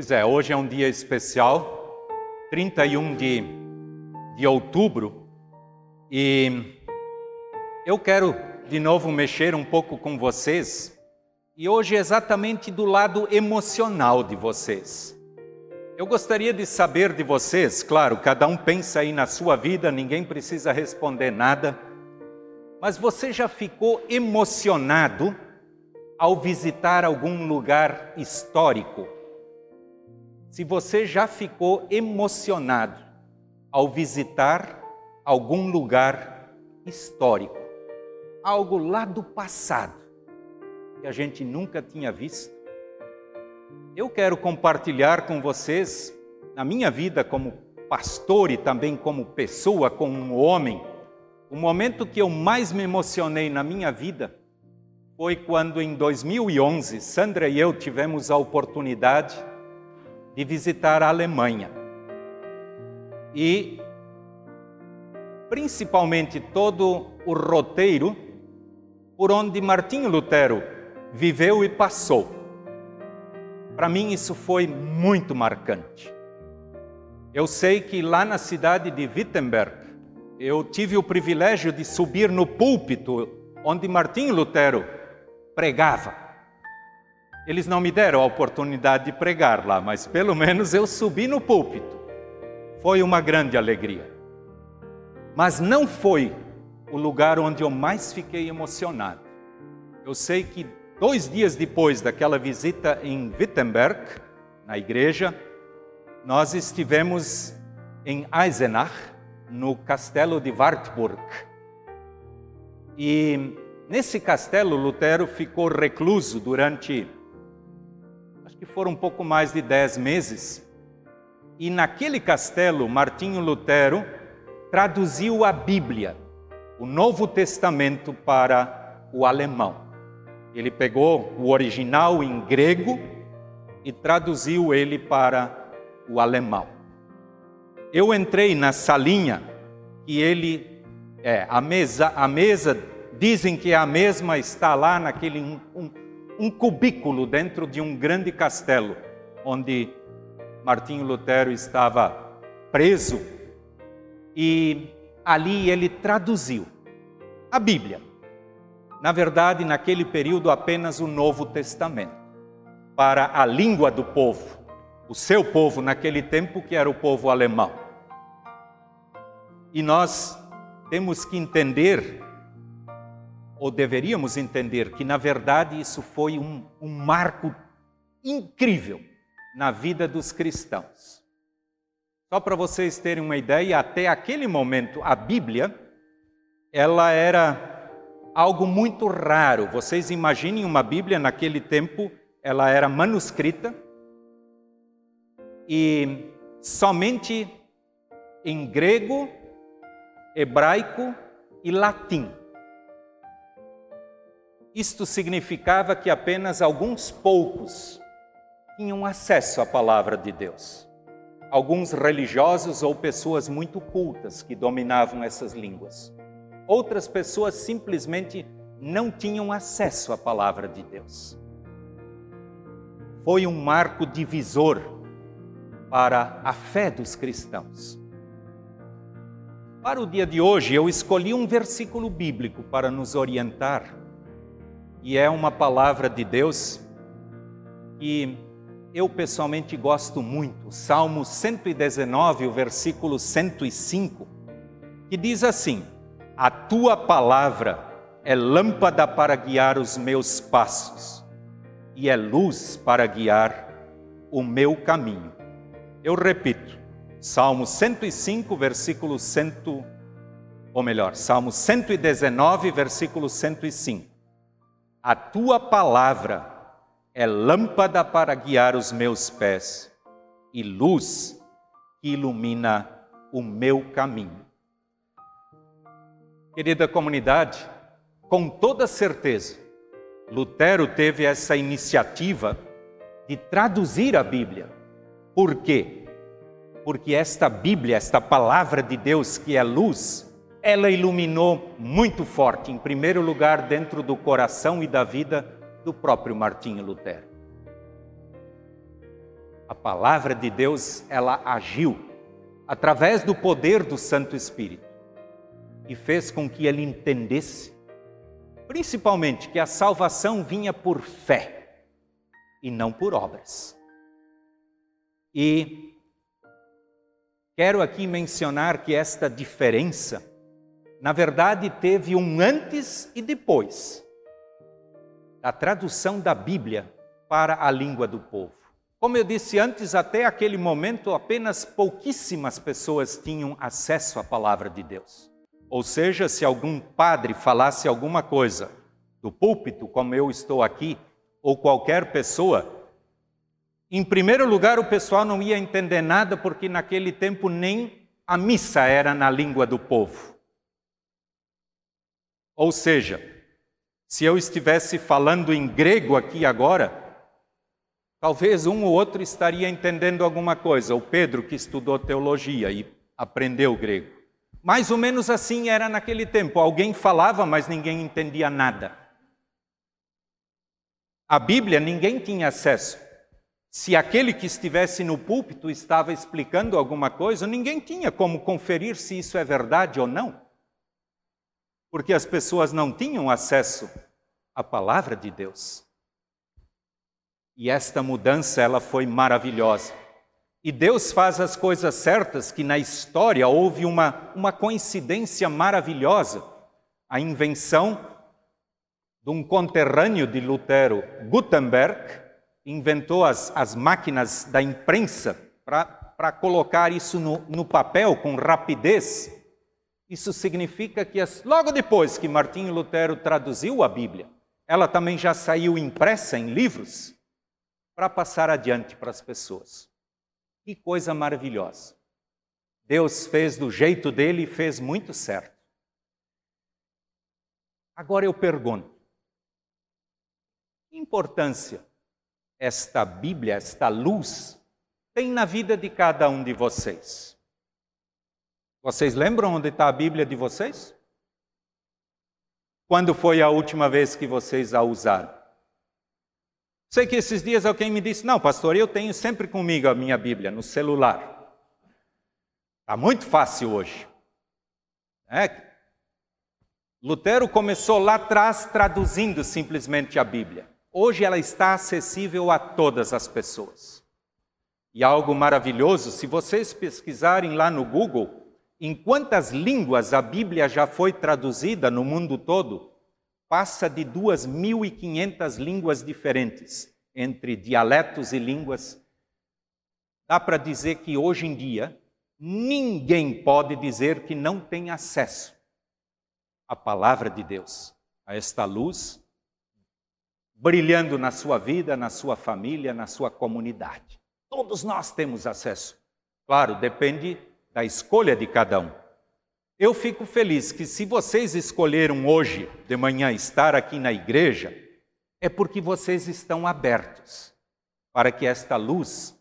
Pois é, hoje é um dia especial, 31 de, de outubro, e eu quero de novo mexer um pouco com vocês, e hoje exatamente do lado emocional de vocês. Eu gostaria de saber de vocês, claro, cada um pensa aí na sua vida, ninguém precisa responder nada, mas você já ficou emocionado ao visitar algum lugar histórico? Se você já ficou emocionado ao visitar algum lugar histórico, algo lá do passado que a gente nunca tinha visto, eu quero compartilhar com vocês, na minha vida como pastor e também como pessoa, como um homem, o momento que eu mais me emocionei na minha vida foi quando, em 2011, Sandra e eu tivemos a oportunidade de visitar a Alemanha. E, principalmente, todo o roteiro por onde Martinho Lutero viveu e passou. Para mim, isso foi muito marcante. Eu sei que lá na cidade de Wittenberg, eu tive o privilégio de subir no púlpito onde Martinho Lutero pregava. Eles não me deram a oportunidade de pregar lá, mas pelo menos eu subi no púlpito. Foi uma grande alegria. Mas não foi o lugar onde eu mais fiquei emocionado. Eu sei que dois dias depois daquela visita em Wittenberg, na igreja, nós estivemos em Eisenach, no castelo de Wartburg. E nesse castelo, Lutero ficou recluso durante que foram um pouco mais de dez meses. E naquele castelo, Martinho Lutero traduziu a Bíblia, o Novo Testamento, para o alemão. Ele pegou o original em grego e traduziu ele para o alemão. Eu entrei na salinha que ele é a mesa, a mesa dizem que a mesma está lá naquele um, um cubículo dentro de um grande castelo, onde Martinho Lutero estava preso, e ali ele traduziu a Bíblia. Na verdade, naquele período, apenas o Novo Testamento, para a língua do povo, o seu povo naquele tempo, que era o povo alemão. E nós temos que entender ou deveríamos entender que, na verdade, isso foi um, um marco incrível na vida dos cristãos. Só para vocês terem uma ideia, até aquele momento, a Bíblia, ela era algo muito raro. Vocês imaginem uma Bíblia naquele tempo, ela era manuscrita e somente em grego, hebraico e latim. Isto significava que apenas alguns poucos tinham acesso à palavra de Deus. Alguns religiosos ou pessoas muito cultas que dominavam essas línguas. Outras pessoas simplesmente não tinham acesso à palavra de Deus. Foi um marco divisor para a fé dos cristãos. Para o dia de hoje, eu escolhi um versículo bíblico para nos orientar e é uma palavra de Deus que eu pessoalmente gosto muito. Salmo 119, o versículo 105, que diz assim: A tua palavra é lâmpada para guiar os meus passos e é luz para guiar o meu caminho. Eu repito, Salmo 105, versículo 100, ou melhor, Salmo 119, versículo 105. A tua palavra é lâmpada para guiar os meus pés e luz que ilumina o meu caminho. Querida comunidade, com toda certeza, Lutero teve essa iniciativa de traduzir a Bíblia. Por quê? Porque esta Bíblia, esta palavra de Deus que é luz, ela iluminou muito forte, em primeiro lugar, dentro do coração e da vida do próprio Martinho Lutero. A palavra de Deus, ela agiu através do poder do Santo Espírito e fez com que ele entendesse, principalmente, que a salvação vinha por fé e não por obras. E quero aqui mencionar que esta diferença, na verdade, teve um antes e depois da tradução da Bíblia para a língua do povo. Como eu disse antes, até aquele momento apenas pouquíssimas pessoas tinham acesso à palavra de Deus. Ou seja, se algum padre falasse alguma coisa do púlpito, como eu estou aqui, ou qualquer pessoa, em primeiro lugar o pessoal não ia entender nada, porque naquele tempo nem a missa era na língua do povo. Ou seja, se eu estivesse falando em grego aqui agora, talvez um ou outro estaria entendendo alguma coisa. O Pedro, que estudou teologia e aprendeu grego. Mais ou menos assim era naquele tempo. Alguém falava, mas ninguém entendia nada. A Bíblia ninguém tinha acesso. Se aquele que estivesse no púlpito estava explicando alguma coisa, ninguém tinha como conferir se isso é verdade ou não. Porque as pessoas não tinham acesso à palavra de Deus. E esta mudança ela foi maravilhosa. E Deus faz as coisas certas, que na história houve uma, uma coincidência maravilhosa. A invenção de um conterrâneo de Lutero, Gutenberg, inventou as, as máquinas da imprensa para colocar isso no, no papel com rapidez. Isso significa que as, logo depois que Martinho Lutero traduziu a Bíblia, ela também já saiu impressa em livros para passar adiante para as pessoas. Que coisa maravilhosa. Deus fez do jeito dele e fez muito certo. Agora eu pergunto: que importância esta Bíblia, esta luz, tem na vida de cada um de vocês? Vocês lembram onde está a Bíblia de vocês? Quando foi a última vez que vocês a usaram? Sei que esses dias alguém me disse: Não, pastor, eu tenho sempre comigo a minha Bíblia no celular. Está muito fácil hoje. É. Lutero começou lá atrás traduzindo simplesmente a Bíblia. Hoje ela está acessível a todas as pessoas. E algo maravilhoso, se vocês pesquisarem lá no Google, em quantas línguas a Bíblia já foi traduzida no mundo todo, passa de 2.500 línguas diferentes, entre dialetos e línguas. Dá para dizer que hoje em dia, ninguém pode dizer que não tem acesso à palavra de Deus, a esta luz brilhando na sua vida, na sua família, na sua comunidade. Todos nós temos acesso. Claro, depende da escolha de cada um. Eu fico feliz que se vocês escolheram hoje de manhã estar aqui na igreja, é porque vocês estão abertos para que esta luz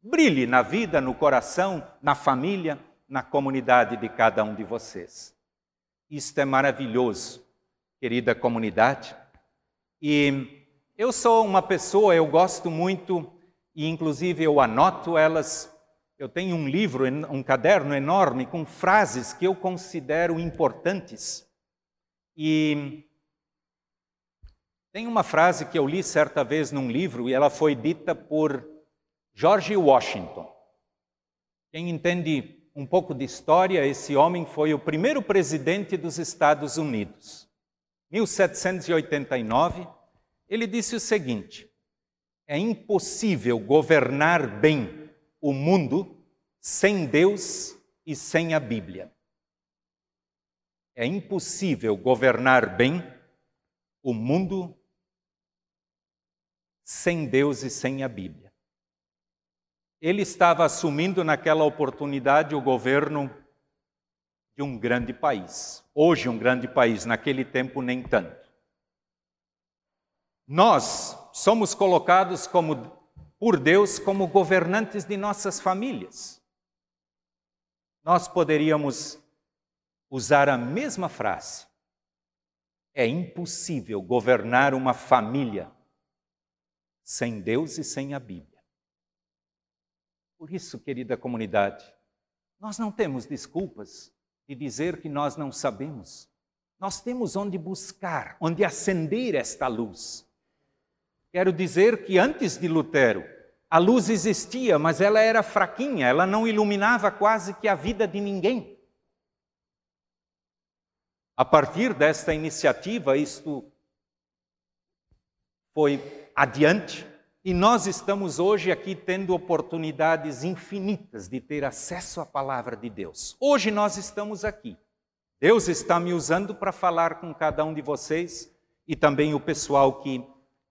brilhe na vida, no coração, na família, na comunidade de cada um de vocês. Isto é maravilhoso, querida comunidade. E eu sou uma pessoa, eu gosto muito, e inclusive eu anoto elas eu tenho um livro, um caderno enorme com frases que eu considero importantes. E tem uma frase que eu li certa vez num livro e ela foi dita por George Washington. Quem entende um pouco de história, esse homem foi o primeiro presidente dos Estados Unidos. 1789, ele disse o seguinte: É impossível governar bem o mundo sem Deus e sem a Bíblia. É impossível governar bem o mundo sem Deus e sem a Bíblia. Ele estava assumindo naquela oportunidade o governo de um grande país. Hoje, um grande país, naquele tempo, nem tanto. Nós somos colocados como por Deus como governantes de nossas famílias. Nós poderíamos usar a mesma frase. É impossível governar uma família sem Deus e sem a Bíblia. Por isso, querida comunidade, nós não temos desculpas de dizer que nós não sabemos. Nós temos onde buscar, onde acender esta luz. Quero dizer que antes de Lutero, a luz existia, mas ela era fraquinha, ela não iluminava quase que a vida de ninguém. A partir desta iniciativa, isto foi adiante e nós estamos hoje aqui tendo oportunidades infinitas de ter acesso à palavra de Deus. Hoje nós estamos aqui. Deus está me usando para falar com cada um de vocês e também o pessoal que,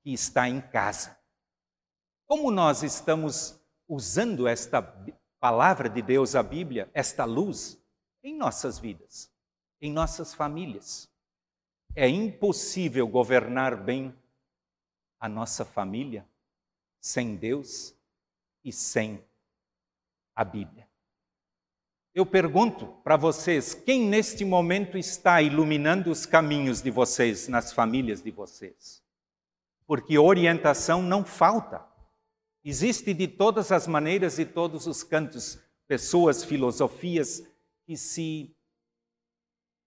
que está em casa. Como nós estamos usando esta palavra de Deus, a Bíblia, esta luz, em nossas vidas, em nossas famílias? É impossível governar bem a nossa família sem Deus e sem a Bíblia. Eu pergunto para vocês: quem neste momento está iluminando os caminhos de vocês, nas famílias de vocês? Porque orientação não falta. Existe de todas as maneiras e todos os cantos pessoas, filosofias que se,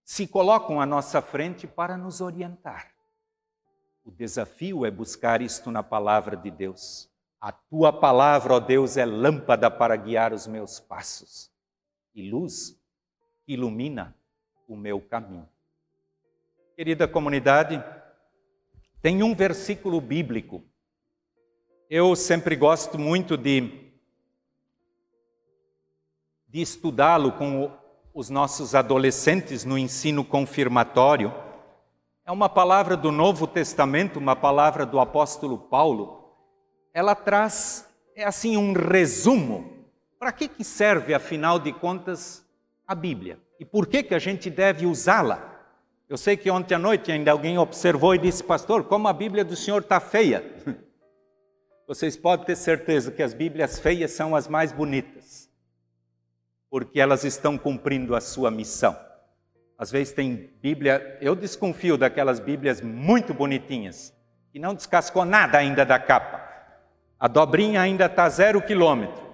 se colocam à nossa frente para nos orientar. O desafio é buscar isto na palavra de Deus. A tua palavra, ó Deus, é lâmpada para guiar os meus passos e luz ilumina o meu caminho. Querida comunidade, tem um versículo bíblico. Eu sempre gosto muito de, de estudá-lo com os nossos adolescentes no ensino confirmatório. É uma palavra do Novo Testamento, uma palavra do apóstolo Paulo ela traz, é assim, um resumo. Para que, que serve, afinal de contas, a Bíblia? E por que, que a gente deve usá-la? Eu sei que ontem à noite ainda alguém observou e disse, pastor, como a Bíblia do senhor está feia. Vocês podem ter certeza que as Bíblias feias são as mais bonitas, porque elas estão cumprindo a sua missão. Às vezes tem Bíblia, eu desconfio daquelas Bíblias muito bonitinhas, que não descascou nada ainda da capa. A dobrinha ainda está zero quilômetro.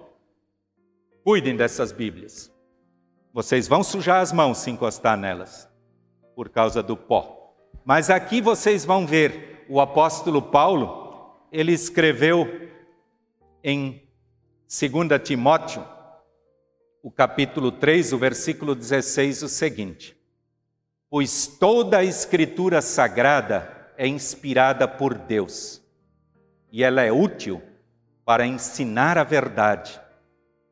Cuidem dessas Bíblias. Vocês vão sujar as mãos se encostar nelas, por causa do pó. Mas aqui vocês vão ver o apóstolo Paulo, ele escreveu em 2 Timóteo, o capítulo 3, o versículo 16, o seguinte: Pois toda a escritura sagrada é inspirada por Deus, e ela é útil para ensinar a verdade,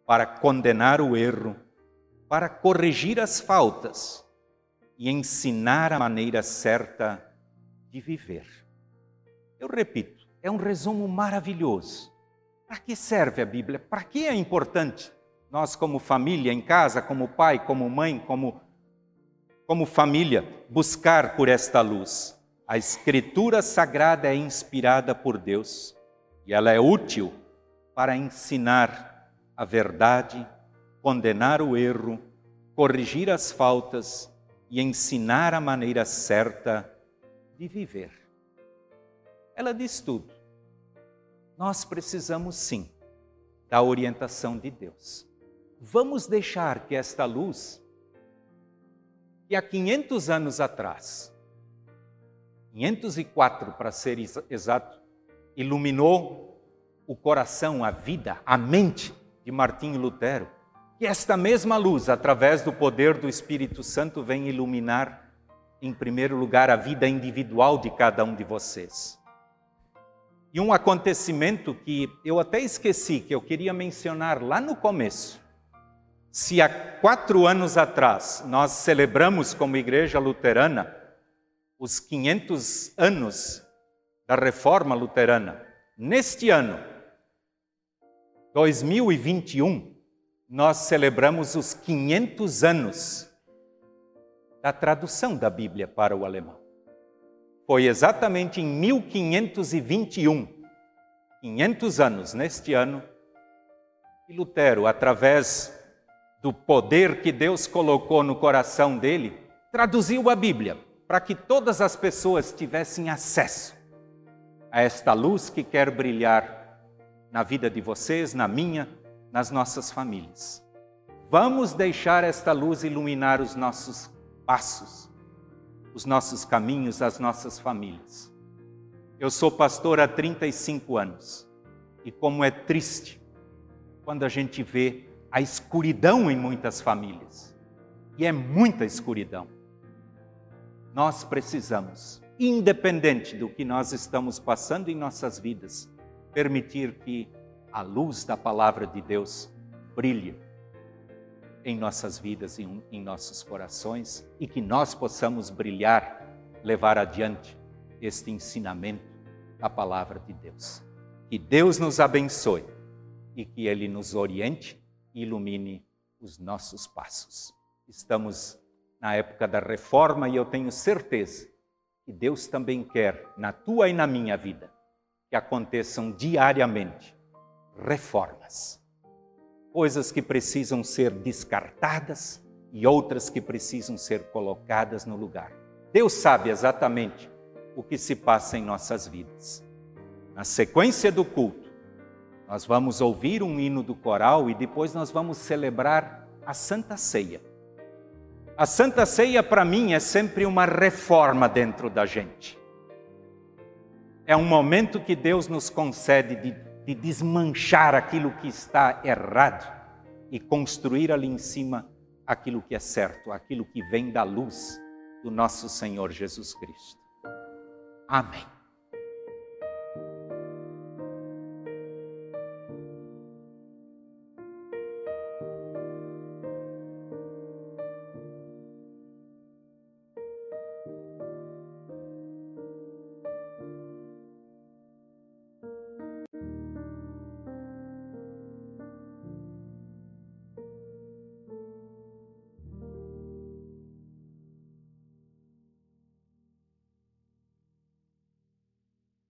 para condenar o erro, para corrigir as faltas e ensinar a maneira certa de viver. Eu repito, é um resumo maravilhoso. Para que serve a Bíblia? Para que é importante nós, como família, em casa, como pai, como mãe, como, como família, buscar por esta luz? A Escritura Sagrada é inspirada por Deus e ela é útil para ensinar a verdade, condenar o erro, corrigir as faltas e ensinar a maneira certa de viver. Ela diz tudo. Nós precisamos sim da orientação de Deus. Vamos deixar que esta luz, que há 500 anos atrás, 504 para ser exato, iluminou o coração, a vida, a mente de Martinho Lutero, que esta mesma luz, através do poder do Espírito Santo, vem iluminar, em primeiro lugar, a vida individual de cada um de vocês. E um acontecimento que eu até esqueci, que eu queria mencionar lá no começo. Se há quatro anos atrás nós celebramos como Igreja Luterana os 500 anos da Reforma Luterana, neste ano, 2021, nós celebramos os 500 anos da tradução da Bíblia para o alemão. Foi exatamente em 1521, 500 anos neste ano, que Lutero, através do poder que Deus colocou no coração dele, traduziu a Bíblia para que todas as pessoas tivessem acesso a esta luz que quer brilhar na vida de vocês, na minha, nas nossas famílias. Vamos deixar esta luz iluminar os nossos passos, os nossos caminhos, as nossas famílias. Eu sou pastor há 35 anos e como é triste quando a gente vê a escuridão em muitas famílias. E é muita escuridão. Nós precisamos, independente do que nós estamos passando em nossas vidas, permitir que a luz da palavra de Deus brilhe em nossas vidas e em nossos corações e que nós possamos brilhar, levar adiante este ensinamento da palavra de Deus. Que Deus nos abençoe e que Ele nos oriente e ilumine os nossos passos. Estamos na época da reforma e eu tenho certeza que Deus também quer, na tua e na minha vida, que aconteçam diariamente reformas. Coisas que precisam ser descartadas e outras que precisam ser colocadas no lugar. Deus sabe exatamente o que se passa em nossas vidas. Na sequência do culto, nós vamos ouvir um hino do coral e depois nós vamos celebrar a Santa Ceia. A Santa Ceia, para mim, é sempre uma reforma dentro da gente. É um momento que Deus nos concede de, de desmanchar aquilo que está errado e construir ali em cima aquilo que é certo, aquilo que vem da luz do nosso Senhor Jesus Cristo. Amém.